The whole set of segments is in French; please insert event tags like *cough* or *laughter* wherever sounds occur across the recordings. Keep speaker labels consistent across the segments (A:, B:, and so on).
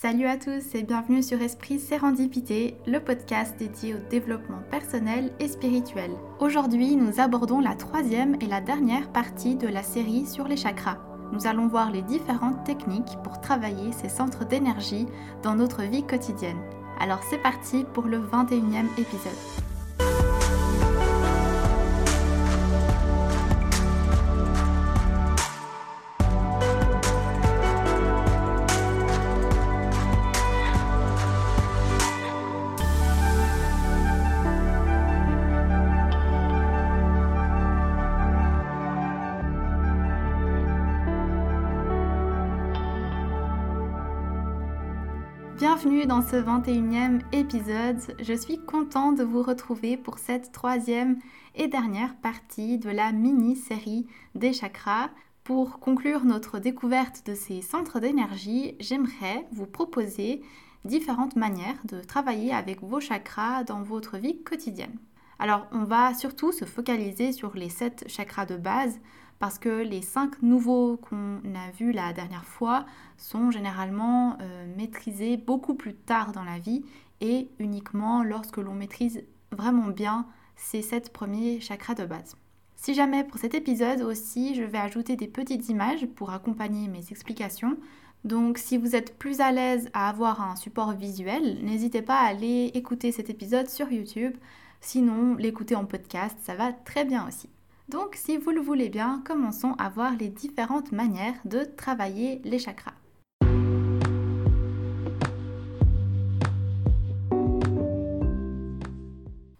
A: Salut à tous et bienvenue sur Esprit Sérendipité, le podcast dédié au développement personnel et spirituel. Aujourd'hui, nous abordons la troisième et la dernière partie de la série sur les chakras. Nous allons voir les différentes techniques pour travailler ces centres d'énergie dans notre vie quotidienne. Alors c'est parti pour le 21e épisode. Dans ce 21e épisode. Je suis contente de vous retrouver pour cette troisième et dernière partie de la mini-série des chakras. Pour conclure notre découverte de ces centres d'énergie, j'aimerais vous proposer différentes manières de travailler avec vos chakras dans votre vie quotidienne. Alors, on va surtout se focaliser sur les 7 chakras de base parce que les cinq nouveaux qu'on a vus la dernière fois sont généralement euh, maîtrisés beaucoup plus tard dans la vie et uniquement lorsque l'on maîtrise vraiment bien ces sept premiers chakras de base. Si jamais pour cet épisode aussi, je vais ajouter des petites images pour accompagner mes explications. Donc si vous êtes plus à l'aise à avoir un support visuel, n'hésitez pas à aller écouter cet épisode sur YouTube. Sinon, l'écouter en podcast, ça va très bien aussi. Donc si vous le voulez bien, commençons à voir les différentes manières de travailler les chakras.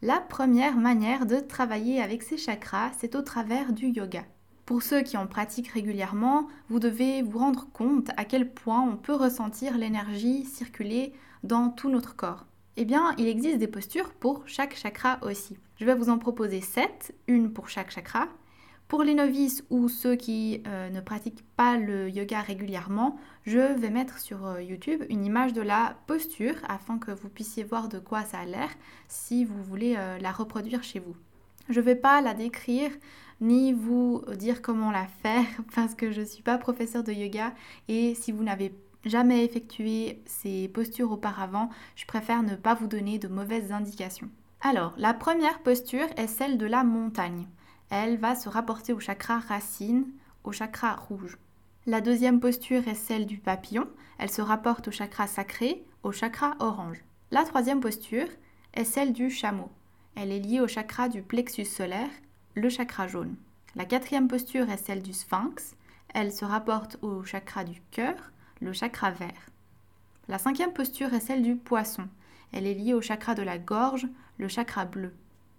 A: La première manière de travailler avec ces chakras, c'est au travers du yoga. Pour ceux qui en pratiquent régulièrement, vous devez vous rendre compte à quel point on peut ressentir l'énergie circuler dans tout notre corps. Eh bien, il existe des postures pour chaque chakra aussi. Je vais vous en proposer 7, une pour chaque chakra. Pour les novices ou ceux qui euh, ne pratiquent pas le yoga régulièrement, je vais mettre sur euh, YouTube une image de la posture afin que vous puissiez voir de quoi ça a l'air si vous voulez euh, la reproduire chez vous. Je ne vais pas la décrire ni vous dire comment la faire *laughs* parce que je ne suis pas professeur de yoga et si vous n'avez jamais effectué ces postures auparavant, je préfère ne pas vous donner de mauvaises indications. Alors, la première posture est celle de la montagne. Elle va se rapporter au chakra racine, au chakra rouge. La deuxième posture est celle du papillon. Elle se rapporte au chakra sacré, au chakra orange. La troisième posture est celle du chameau. Elle est liée au chakra du plexus solaire, le chakra jaune. La quatrième posture est celle du sphinx. Elle se rapporte au chakra du cœur, le chakra vert. La cinquième posture est celle du poisson. Elle est liée au chakra de la gorge, le chakra bleu.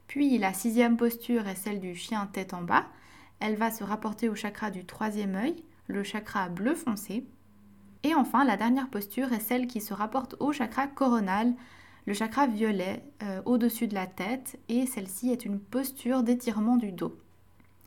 A: Puis la sixième posture est celle du chien tête en bas. Elle va se rapporter au chakra du troisième œil, le chakra bleu foncé. Et enfin, la dernière posture est celle qui se rapporte au chakra coronal, le chakra violet euh, au-dessus de la tête. Et celle-ci est une posture d'étirement du dos.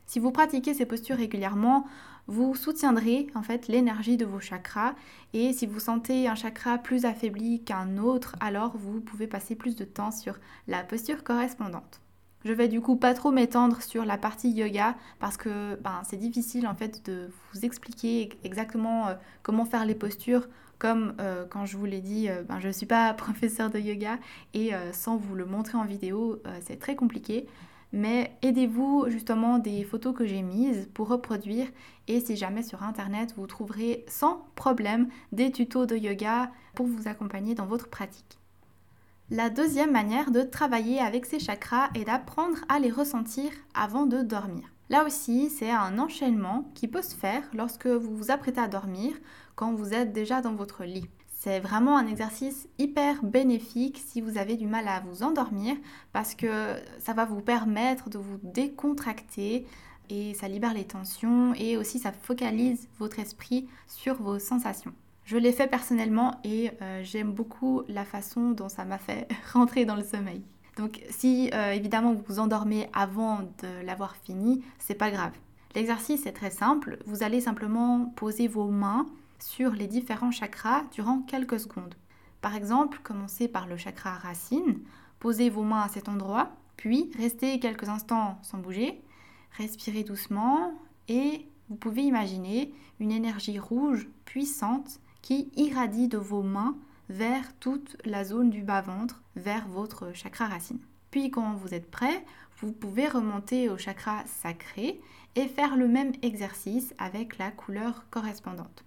A: Si vous pratiquez ces postures régulièrement, vous soutiendrez en fait l'énergie de vos chakras et si vous sentez un chakra plus affaibli qu'un autre, alors vous pouvez passer plus de temps sur la posture correspondante. Je vais du coup pas trop m'étendre sur la partie yoga parce que ben, c'est difficile en fait de vous expliquer exactement euh, comment faire les postures comme euh, quand je vous l'ai dit, euh, ben, je ne suis pas *laughs* professeur de yoga et sans vous le montrer en vidéo, c'est très compliqué mais aidez-vous justement des photos que j'ai mises pour reproduire et si jamais sur internet vous trouverez sans problème des tutos de yoga pour vous accompagner dans votre pratique. La deuxième manière de travailler avec ces chakras est d'apprendre à les ressentir avant de dormir. Là aussi, c'est un enchaînement qui peut se faire lorsque vous vous apprêtez à dormir quand vous êtes déjà dans votre lit. C'est vraiment un exercice hyper bénéfique si vous avez du mal à vous endormir parce que ça va vous permettre de vous décontracter et ça libère les tensions et aussi ça focalise votre esprit sur vos sensations. Je l'ai fait personnellement et euh, j'aime beaucoup la façon dont ça m'a fait *laughs* rentrer dans le sommeil. Donc si euh, évidemment vous vous endormez avant de l'avoir fini, c'est pas grave. L'exercice est très simple, vous allez simplement poser vos mains sur les différents chakras durant quelques secondes. Par exemple, commencez par le chakra racine, posez vos mains à cet endroit, puis restez quelques instants sans bouger, respirez doucement et vous pouvez imaginer une énergie rouge puissante qui irradie de vos mains vers toute la zone du bas-ventre, vers votre chakra racine. Puis quand vous êtes prêt, vous pouvez remonter au chakra sacré et faire le même exercice avec la couleur correspondante.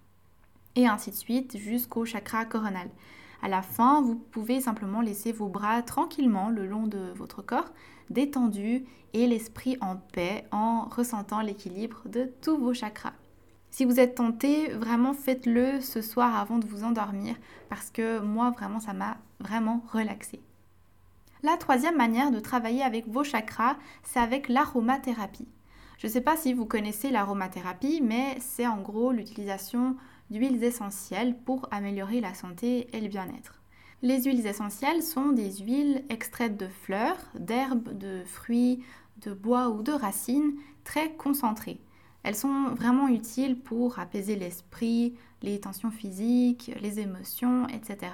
A: Et ainsi de suite jusqu'au chakra coronal. À la fin, vous pouvez simplement laisser vos bras tranquillement le long de votre corps, détendus et l'esprit en paix en ressentant l'équilibre de tous vos chakras. Si vous êtes tenté, vraiment faites-le ce soir avant de vous endormir parce que moi vraiment ça m'a vraiment relaxé. La troisième manière de travailler avec vos chakras, c'est avec l'aromathérapie. Je ne sais pas si vous connaissez l'aromathérapie, mais c'est en gros l'utilisation d'huiles essentielles pour améliorer la santé et le bien-être. Les huiles essentielles sont des huiles extraites de fleurs, d'herbes, de fruits, de bois ou de racines très concentrées. Elles sont vraiment utiles pour apaiser l'esprit, les tensions physiques, les émotions, etc.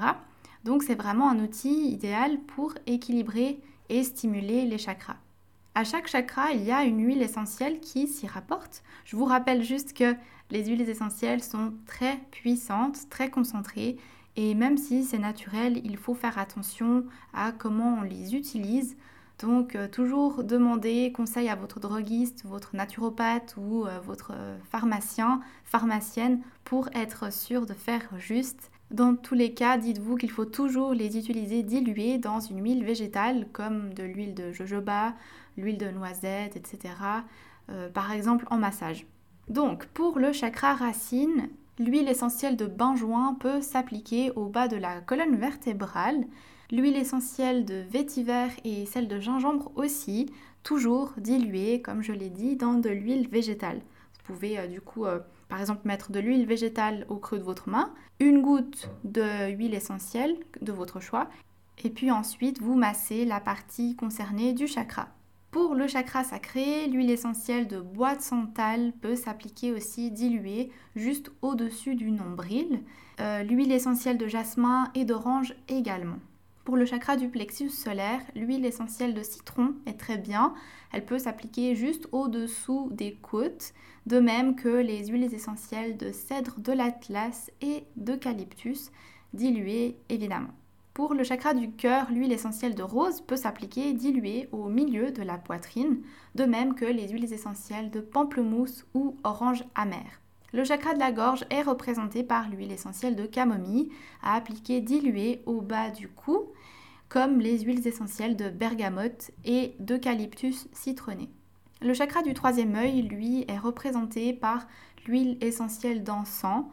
A: Donc c'est vraiment un outil idéal pour équilibrer et stimuler les chakras. À chaque chakra, il y a une huile essentielle qui s'y rapporte. Je vous rappelle juste que les huiles essentielles sont très puissantes, très concentrées, et même si c'est naturel, il faut faire attention à comment on les utilise. Donc euh, toujours demander conseil à votre droguiste, votre naturopathe ou euh, votre pharmacien, pharmacienne pour être sûr de faire juste. Dans tous les cas, dites-vous qu'il faut toujours les utiliser diluées dans une huile végétale comme de l'huile de jojoba, l'huile de noisette, etc. Euh, par exemple en massage. Donc, pour le chakra racine, l'huile essentielle de benjoin peut s'appliquer au bas de la colonne vertébrale. L'huile essentielle de vétiver et celle de gingembre aussi, toujours diluées, comme je l'ai dit, dans de l'huile végétale. Vous pouvez euh, du coup, euh, par exemple, mettre de l'huile végétale au creux de votre main, une goutte d'huile essentielle de votre choix, et puis ensuite vous massez la partie concernée du chakra. Pour le chakra sacré, l'huile essentielle de bois de santal peut s'appliquer aussi diluée juste au-dessus du nombril. Euh, l'huile essentielle de jasmin et d'orange également. Pour le chakra du plexus solaire, l'huile essentielle de citron est très bien. Elle peut s'appliquer juste au-dessous des côtes, de même que les huiles essentielles de cèdre de l'Atlas et d'eucalyptus, diluées évidemment. Pour le chakra du cœur, l'huile essentielle de rose peut s'appliquer diluée au milieu de la poitrine, de même que les huiles essentielles de pamplemousse ou orange amère. Le chakra de la gorge est représenté par l'huile essentielle de camomille à appliquer diluée au bas du cou, comme les huiles essentielles de bergamote et d'eucalyptus citronné. Le chakra du troisième œil, lui, est représenté par l'huile essentielle d'encens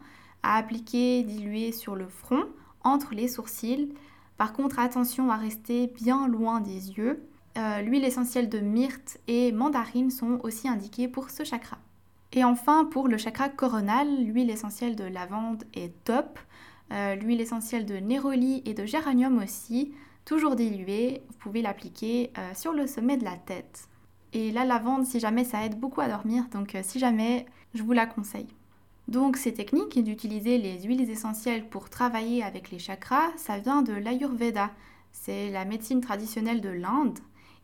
A: à appliquer diluée sur le front, entre les sourcils, par contre, attention à rester bien loin des yeux. Euh, l'huile essentielle de myrte et mandarine sont aussi indiquées pour ce chakra. Et enfin, pour le chakra coronal, l'huile essentielle de lavande est top. Euh, l'huile essentielle de néroli et de géranium aussi, toujours diluée. Vous pouvez l'appliquer euh, sur le sommet de la tête. Et la lavande, si jamais, ça aide beaucoup à dormir, donc si jamais, je vous la conseille. Donc ces techniques d'utiliser les huiles essentielles pour travailler avec les chakras, ça vient de l'Ayurveda. C'est la médecine traditionnelle de l'Inde.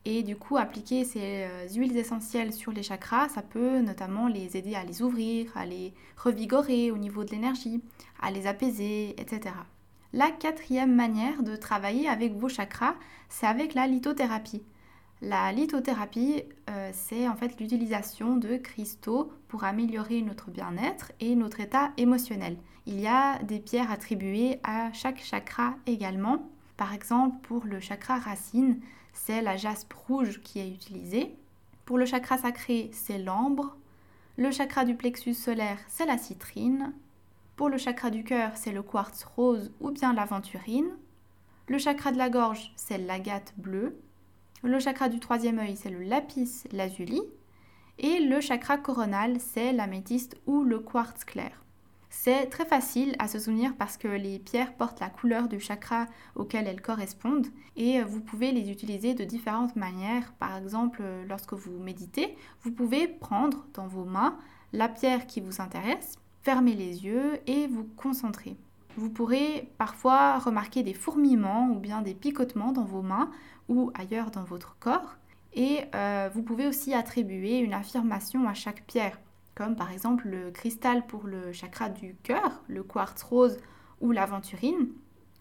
A: Et du coup, appliquer ces euh, huiles essentielles sur les chakras, ça peut notamment les aider à les ouvrir, à les revigorer au niveau de l'énergie, à les apaiser, etc. La quatrième manière de travailler avec vos chakras, c'est avec la lithothérapie. La lithothérapie, euh, c'est en fait l'utilisation de cristaux pour améliorer notre bien-être et notre état émotionnel. Il y a des pierres attribuées à chaque chakra également. Par exemple, pour le chakra racine, c'est la jaspe rouge qui est utilisée. Pour le chakra sacré, c'est l'ambre. Le chakra du plexus solaire, c'est la citrine. Pour le chakra du cœur, c'est le quartz rose ou bien l'aventurine. Le chakra de la gorge, c'est l'agate bleue. Le chakra du troisième œil, c'est le lapis lazuli. Et le chakra coronal, c'est l'améthyste ou le quartz clair. C'est très facile à se souvenir parce que les pierres portent la couleur du chakra auquel elles correspondent et vous pouvez les utiliser de différentes manières. Par exemple, lorsque vous méditez, vous pouvez prendre dans vos mains la pierre qui vous intéresse, fermer les yeux et vous concentrer. Vous pourrez parfois remarquer des fourmillements ou bien des picotements dans vos mains ou ailleurs dans votre corps. Et euh, vous pouvez aussi attribuer une affirmation à chaque pierre, comme par exemple le cristal pour le chakra du cœur, le quartz rose ou l'aventurine,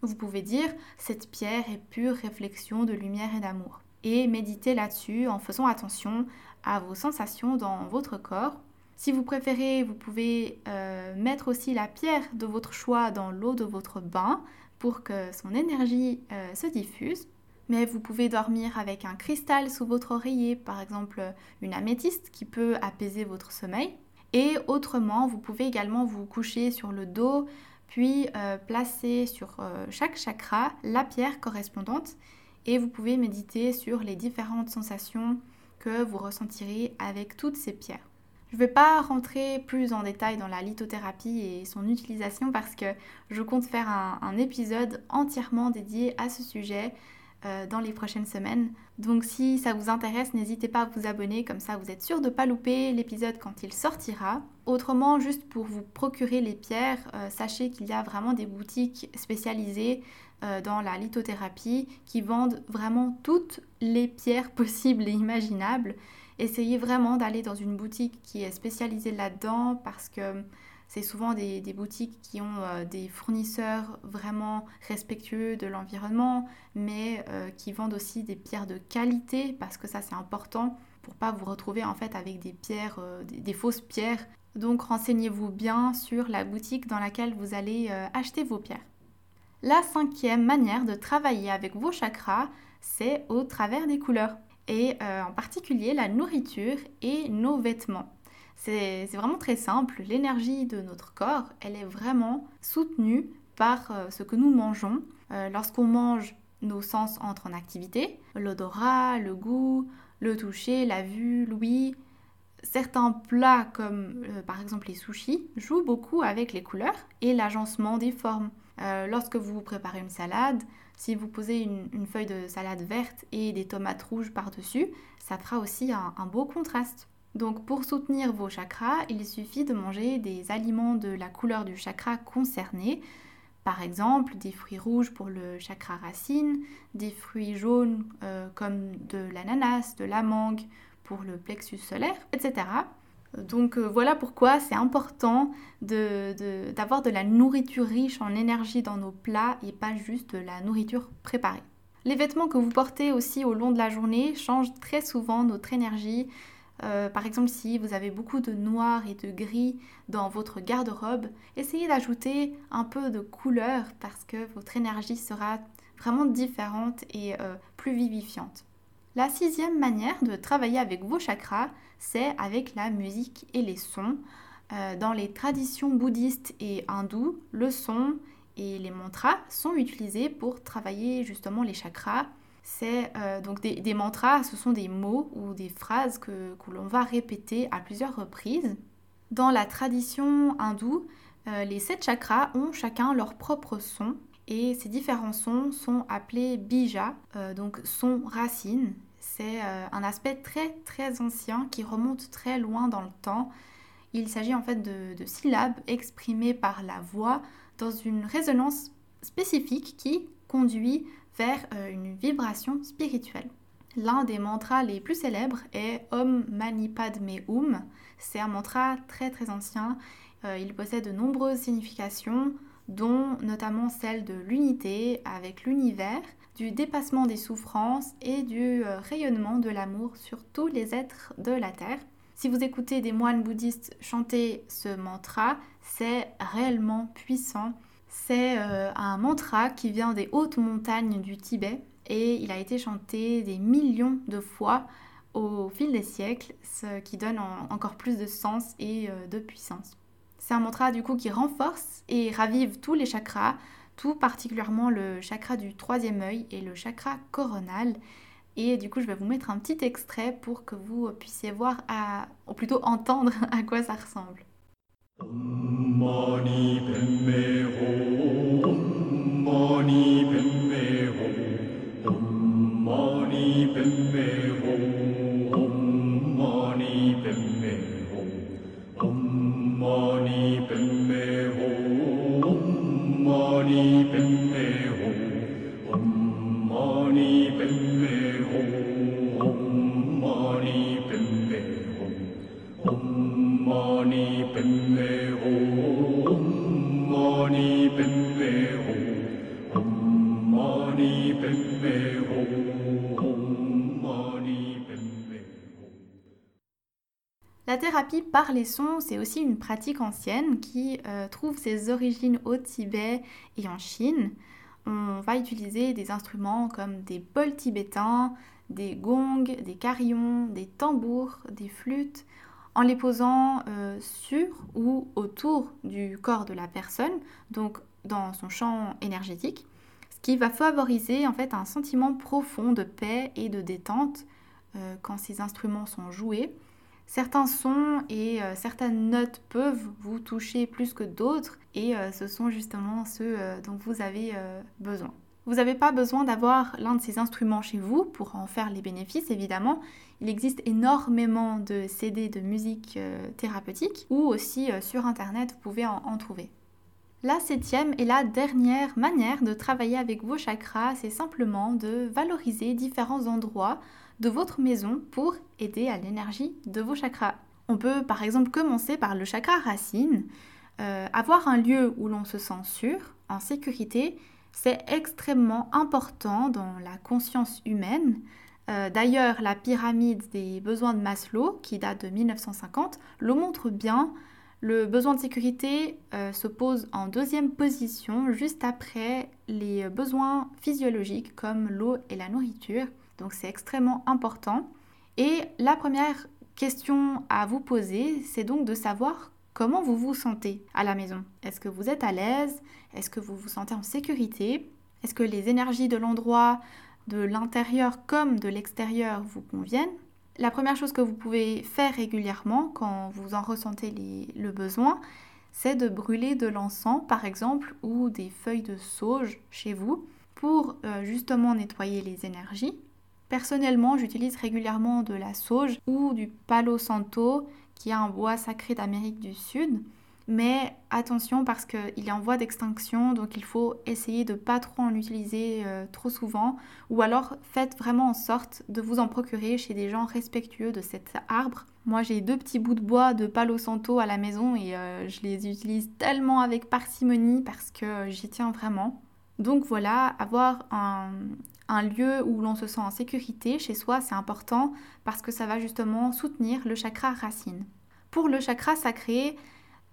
A: vous pouvez dire cette pierre est pure réflexion de lumière et d'amour. Et méditez là-dessus en faisant attention à vos sensations dans votre corps. Si vous préférez, vous pouvez euh, mettre aussi la pierre de votre choix dans l'eau de votre bain pour que son énergie euh, se diffuse. Mais vous pouvez dormir avec un cristal sous votre oreiller, par exemple une améthyste qui peut apaiser votre sommeil. Et autrement, vous pouvez également vous coucher sur le dos, puis euh, placer sur chaque chakra la pierre correspondante. Et vous pouvez méditer sur les différentes sensations que vous ressentirez avec toutes ces pierres. Je ne vais pas rentrer plus en détail dans la lithothérapie et son utilisation parce que je compte faire un, épisode entièrement dédié à ce sujet euh, dans les prochaines semaines. Donc si ça vous intéresse, n'hésitez pas à vous abonner, comme ça vous êtes sûr de ne pas louper l'épisode quand il sortira. Autrement, juste pour vous procurer les pierres, euh, sachez qu'il y a vraiment des boutiques spécialisées euh, dans la lithothérapie qui vendent vraiment toutes les pierres *laughs* possibles et imaginables. Essayez vraiment d'aller dans une boutique qui est spécialisée là-dedans parce que c'est souvent des, boutiques qui ont euh, des fournisseurs vraiment respectueux de l'environnement, mais euh, qui vendent aussi des pierres de qualité parce que ça c'est important pour pas vous retrouver en fait avec des pierres, des, fausses pierres. Donc renseignez-vous bien sur la boutique dans laquelle vous allez acheter vos pierres. La cinquième manière de travailler avec vos chakras, c'est au travers des couleurs, et euh, en particulier la nourriture et nos vêtements. C'est vraiment très simple, l'énergie de notre corps, elle est vraiment soutenue par euh, ce que nous mangeons. Euh, lorsqu'on mange, nos sens entrent en activité, l'odorat, le goût, le toucher, la vue, l'ouïe. Certains plats comme par exemple les sushis jouent beaucoup avec les couleurs et l'agencement des formes. Lorsque vous préparez une salade, si vous posez une, feuille de salade verte et des tomates rouges par-dessus, ça fera aussi un, beau contraste. Donc pour soutenir vos chakras, il suffit de manger des aliments de la couleur du chakra concerné. Par exemple, des fruits rouges pour le chakra racine, des fruits jaunes euh, comme de l'ananas, de la mangue pour le plexus solaire, etc. Donc euh, voilà pourquoi c'est important d'avoir de, la nourriture riche en énergie dans nos plats et pas juste de la nourriture préparée. Les vêtements que vous portez aussi au long de la journée changent très souvent notre énergie. Euh, par exemple, si vous avez beaucoup de noir et de gris dans votre garde-robe, essayez d'ajouter un peu de couleur parce que votre énergie sera vraiment différente et euh, plus vivifiante. La sixième manière de travailler avec vos chakras, c'est avec la musique et les sons. Euh, dans les traditions bouddhistes et hindoues, le son et les mantras sont utilisés pour travailler justement les chakras. C'est euh, donc des, mantras, ce sont des mots ou des phrases que, l'on va répéter à plusieurs reprises. Dans la tradition hindoue, euh, les sept chakras ont chacun leur propre son et ces différents sons sont appelés bija, donc son racine c'est euh, un aspect très très ancien qui remonte très loin dans le temps. Il s'agit en fait de, syllabes exprimées par la voix dans une résonance spécifique qui conduit vers euh, une vibration spirituelle. L'un des mantras les plus célèbres est Om Mani Padme Hum. C'est un mantra très très ancien. Euh, il possède de nombreuses significations, dont notamment celle de l'unité avec l'univers du dépassement des souffrances et du euh, rayonnement de l'amour sur tous les êtres de la Terre. Si vous écoutez des moines bouddhistes chanter ce mantra, c'est réellement puissant. C'est euh, un mantra qui vient des hautes montagnes du Tibet et il a été chanté des millions de fois au fil des siècles, ce qui donne encore plus de sens et euh, de puissance. C'est un mantra du coup qui renforce et ravive tous les chakras, tout particulièrement le chakra du troisième œil et le chakra coronal. Et du coup, je vais vous mettre un petit extrait pour que vous puissiez voir, à, ou plutôt entendre *laughs* à quoi ça ressemble. Par les sons, c'est aussi une pratique ancienne qui euh, trouve ses origines au Tibet et en Chine. On va utiliser des instruments comme des bols tibétains, des gongs, des carillons, des tambours, des flûtes, en les posant euh, sur ou autour du corps de la personne, donc dans son champ énergétique, ce qui va favoriser en fait un sentiment profond de paix et de détente euh, quand ces instruments sont joués certains sons et euh, certaines notes peuvent vous toucher plus que d'autres et euh, ce sont justement ceux euh, dont vous avez besoin. Vous n'avez pas besoin d'avoir l'un de ces instruments chez vous pour en faire les bénéfices, évidemment. Il existe énormément de CD de musique thérapeutique ou aussi sur Internet, vous pouvez en trouver. La septième et la dernière manière de travailler avec vos chakras, c'est simplement de valoriser différents endroits de votre maison pour aider à l'énergie de vos chakras. On peut par exemple commencer par le chakra racine. Euh, avoir un lieu où l'on se sent sûr, en sécurité, c'est extrêmement important dans la conscience humaine. Euh, d'ailleurs, la pyramide des besoins de Maslow, qui date de 1950, le montre bien. Le besoin de sécurité euh, se pose en deuxième position, juste après les besoins physiologiques comme l'eau et la nourriture. Donc c'est extrêmement important. Et la première question à vous poser, c'est donc de savoir comment vous vous sentez à la maison. Est-ce que vous êtes à l'aise? Est-ce que vous vous sentez en sécurité? Est-ce que les énergies de l'endroit, de l'intérieur comme de l'extérieur vous conviennent? La première chose que vous pouvez faire régulièrement quand vous en ressentez le besoin, c'est de brûler de l'encens par exemple ou des feuilles de sauge chez vous pour euh, justement nettoyer les énergies Personnellement, j'utilise régulièrement de la sauge ou du palo santo, qui est un bois sacré d'Amérique du Sud. Mais attention parce qu'il est en voie d'extinction, donc il faut essayer de pas trop en utiliser euh, trop souvent. Ou alors faites vraiment en sorte de vous en procurer chez des gens respectueux de cet arbre. Moi j'ai deux petits bouts de bois de palo santo à la maison et euh, je les utilise tellement avec parcimonie parce que j'y tiens vraiment. Donc voilà, avoir un, un lieu où l'on se sent en sécurité chez soi, c'est important parce que ça va justement soutenir le chakra racine. Pour le chakra sacré,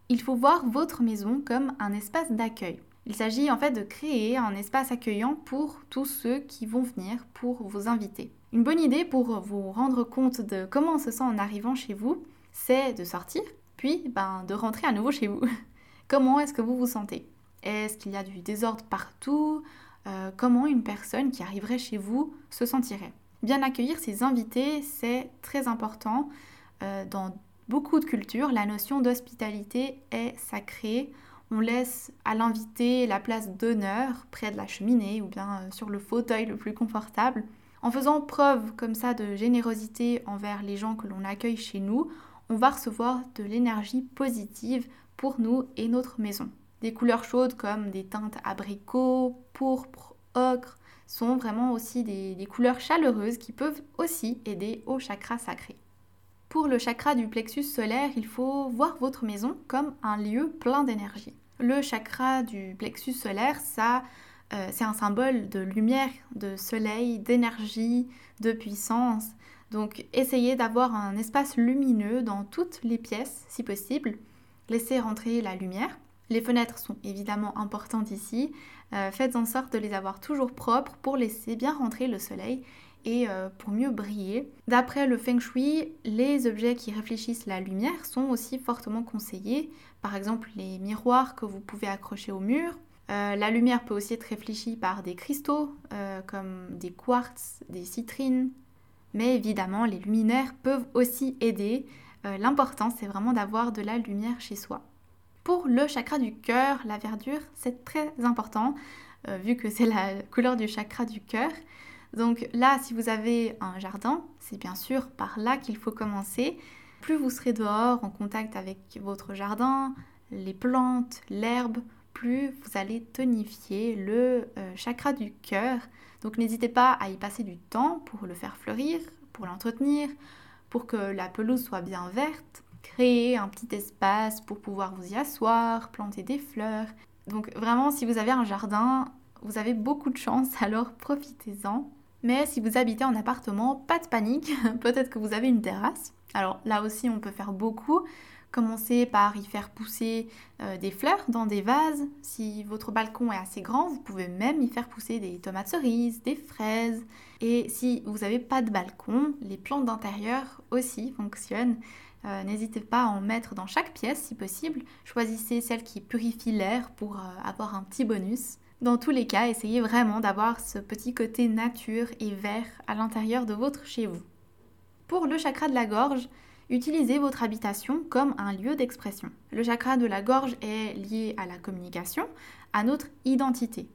A: il faut voir votre maison comme un espace d'accueil. Il s'agit en fait de créer un espace accueillant pour tous ceux qui vont venir pour vous inviter. Une bonne idée pour vous rendre compte de comment on se sent en arrivant chez vous, c'est de sortir, puis ben, de rentrer à nouveau chez vous. *laughs* comment est-ce que vous vous sentez? Est-ce qu'il y a du désordre partout? Euh, comment une personne qui arriverait chez vous se sentirait? Bien accueillir ses invités, c'est très important. Euh, dans beaucoup de cultures, la notion d'hospitalité est sacrée. On laisse à l'invité la place d'honneur près de la cheminée ou bien euh, sur le fauteuil le plus confortable. En faisant preuve comme ça de générosité envers les gens que l'on accueille chez nous, on va recevoir de l'énergie positive pour nous et notre maison. Des couleurs chaudes comme des teintes abricot, pourpre, ocre sont vraiment aussi des, couleurs chaleureuses qui peuvent aussi aider au chakra sacré. Pour le chakra du plexus solaire, il faut voir votre maison comme un lieu plein d'énergie. Le chakra du plexus solaire, ça, euh, c'est un symbole de lumière, de soleil, d'énergie, de puissance. Donc essayez d'avoir un espace lumineux dans toutes les pièces si possible. Laissez rentrer la lumière. Les fenêtres sont évidemment importantes ici. Euh, faites en sorte de les avoir toujours propres pour laisser bien rentrer le soleil euh, pour mieux briller. D'après le feng shui, les objets qui réfléchissent la lumière sont aussi fortement conseillés. Par exemple, les miroirs que vous pouvez accrocher au mur. Euh, la lumière peut aussi être réfléchie par des cristaux comme des quartz, des citrines. Mais évidemment, les luminaires peuvent aussi aider. L'important, c'est vraiment d'avoir de la lumière chez soi. Pour le chakra du cœur, la verdure, c'est très important, euh, vu que c'est la couleur du chakra du cœur. Donc là, si vous avez un jardin, c'est bien sûr par là qu'il faut commencer. Plus vous serez dehors en contact avec votre jardin, les plantes, l'herbe, plus vous allez tonifier le euh, chakra du cœur. Donc n'hésitez pas à y passer du temps pour le faire fleurir, pour l'entretenir, pour que la pelouse soit bien verte créer un petit espace pour pouvoir vous y asseoir, planter des fleurs. Donc vraiment, si vous avez un jardin, vous avez beaucoup de chance, *laughs* alors profitez-en. Mais si vous habitez en appartement, pas de panique, *laughs* peut-être que vous avez une terrasse. Alors là aussi, on peut faire beaucoup. Commencez par y faire pousser euh, des fleurs dans des vases. Si votre balcon est assez grand, vous pouvez même y faire pousser des tomates cerises, des fraises. Et si vous n'avez pas de balcon, les plantes d'intérieur aussi fonctionnent. Euh, n'hésitez pas à en mettre dans chaque pièce si possible. Choisissez celle qui purifie l'air pour euh, avoir un petit bonus. Dans tous les cas, essayez vraiment d'avoir ce petit côté nature et vert à l'intérieur de votre chez vous. Pour le chakra de la gorge, Utilisez votre habitation comme un lieu d'expression. Le chakra de la gorge est lié à la communication, à notre identité.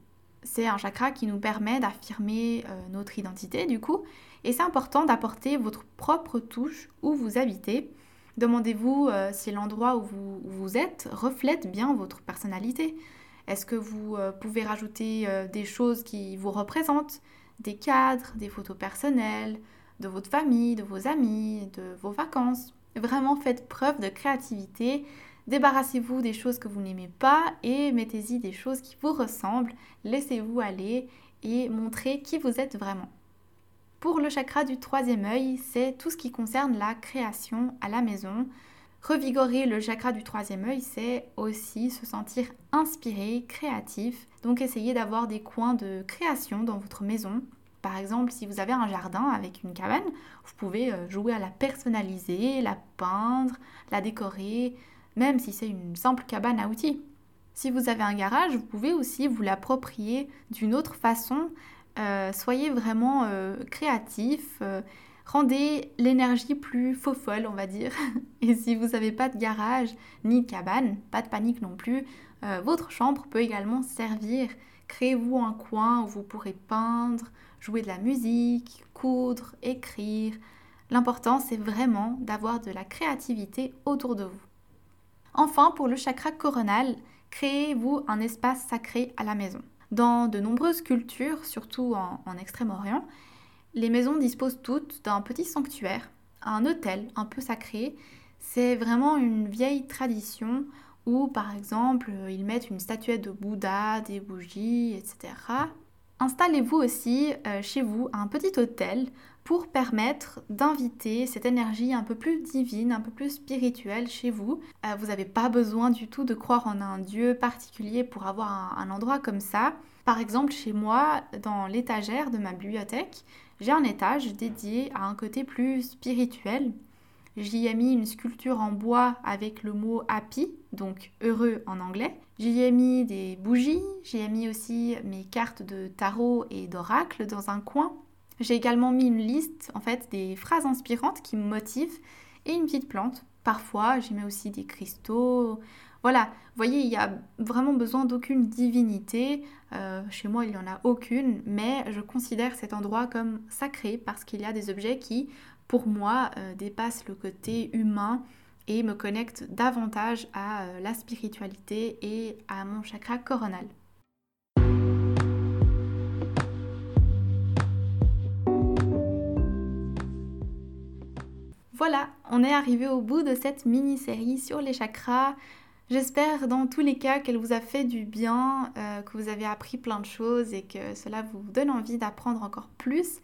A: C'est un chakra qui nous permet d'affirmer euh, notre identité du coup, et c'est important d'apporter votre propre touche où vous habitez. Demandez-vous euh, si l'endroit où vous, êtes reflète bien votre personnalité. Est-ce que vous euh, pouvez rajouter des choses qui vous représentent, des cadres, des photos personnelles, de votre famille, de vos amis, de vos vacances? Vraiment faites preuve de créativité. Débarrassez-vous des choses que vous n'aimez pas et mettez-y des choses qui vous ressemblent. Laissez-vous aller et montrez qui vous êtes vraiment. Pour le chakra du troisième œil, c'est tout ce qui concerne la création à la maison. Revigorer le chakra du troisième œil, c'est aussi se sentir inspiré, créatif. Donc essayez d'avoir des coins de création dans votre maison. Par exemple, si vous avez un jardin avec une cabane, vous pouvez euh, jouer à la personnaliser, la peindre, la décorer, même si c'est une simple cabane à outils. Si vous avez un garage, vous pouvez aussi vous l'approprier d'une autre façon. Euh, soyez vraiment euh, créatif, rendez l'énergie plus faux folle, on va dire. *laughs* Et si vous n'avez pas de garage ni de cabane, pas de panique non plus, votre chambre peut également servir. Créez-vous un coin où vous pourrez peindre, jouer de la musique, coudre, écrire. L'important, c'est vraiment d'avoir de la créativité autour de vous. Enfin, pour le chakra coronal, créez-vous un espace sacré à la maison. Dans de nombreuses cultures, surtout en, en Extrême-Orient, les maisons disposent toutes d'un petit sanctuaire, un hôtel un peu sacré. C'est vraiment une vieille tradition où, par exemple, ils mettent une statuette de Bouddha, des bougies, etc. Installez-vous aussi euh, chez vous un petit hôtel pour permettre d'inviter cette énergie un peu plus divine, un peu plus spirituelle chez vous. Euh, vous n'avez pas besoin du tout de croire en un dieu particulier pour avoir un, endroit comme ça. Par exemple, chez moi, dans l'étagère de ma bibliothèque, j'ai un étage dédié à un côté plus spirituel. J'y ai mis une sculpture en bois avec le mot happy, donc heureux en anglais. J'y ai mis des bougies, j'y ai mis aussi mes cartes de tarot et d'oracle dans un coin. J'ai également mis une liste en fait des phrases inspirantes qui me motivent et une petite plante. Parfois, j'y mets aussi des cristaux. Voilà, vous voyez, il y a vraiment besoin d'aucune divinité. Euh, chez moi, il n'y en a aucune, mais je considère cet endroit comme sacré parce qu'il y a des objets qui, pour moi, euh, dépassent le côté humain et me connecte davantage à euh, la spiritualité et à mon chakra coronal. Voilà, on est arrivé au bout de cette mini-série sur les chakras. J'espère dans tous les cas qu'elle vous a fait du bien, euh, que vous avez appris plein de choses et que cela vous donne envie d'apprendre encore plus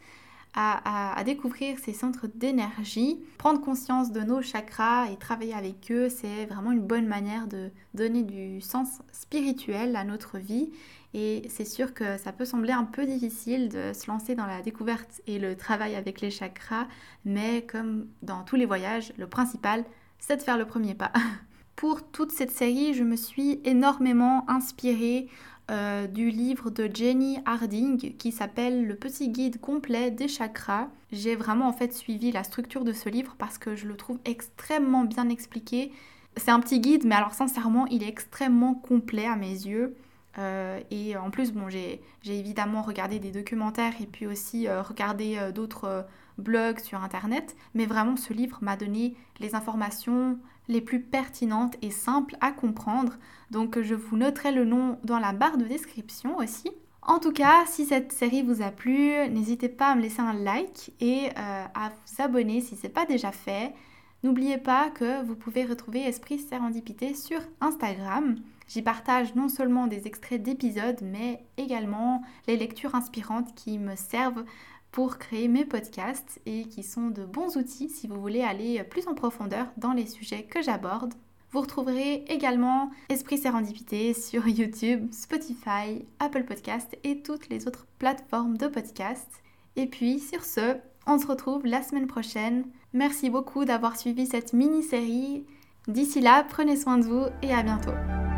A: à, découvrir ces centres d'énergie. Prendre conscience de nos chakras et travailler avec eux, c'est vraiment une bonne manière de donner du sens spirituel à notre vie. Et c'est sûr que ça peut sembler un peu difficile de se lancer dans la découverte et le travail avec les chakras, mais comme dans tous les voyages, le principal, c'est de faire le premier pas. *laughs* Pour toute cette série, je me suis énormément inspirée euh, du livre de Jenny Harding qui s'appelle Le petit guide complet des chakras. J'ai vraiment en fait suivi la structure de ce livre parce que je le trouve extrêmement bien expliqué. C'est un petit guide, mais alors sincèrement, il est extrêmement complet à mes yeux. Euh, et en plus, bon, j'ai évidemment regardé des documentaires et puis aussi euh, regardé d'autres blogs sur internet, mais vraiment ce livre m'a donné les informations les plus pertinentes et simples à comprendre. Donc je vous noterai le nom dans la barre de description aussi. En tout cas, si cette série vous a plu, n'hésitez pas à me laisser un like et euh, à vous abonner si ce n'est pas déjà fait. N'oubliez pas que vous pouvez retrouver Esprit Sérendipité sur Instagram. J'y partage non seulement des extraits d'épisodes, mais également les lectures inspirantes qui me servent pour créer mes podcasts et qui sont de bons outils si vous voulez aller plus en profondeur dans les sujets que j'aborde. Vous retrouverez également Esprit Sérendipité sur *laughs* YouTube, Spotify, Apple Podcast et toutes les autres plateformes de podcast. Et puis sur ce, on se retrouve la semaine prochaine. Merci beaucoup d'avoir suivi cette mini-série. D'ici là, prenez soin de vous et à bientôt.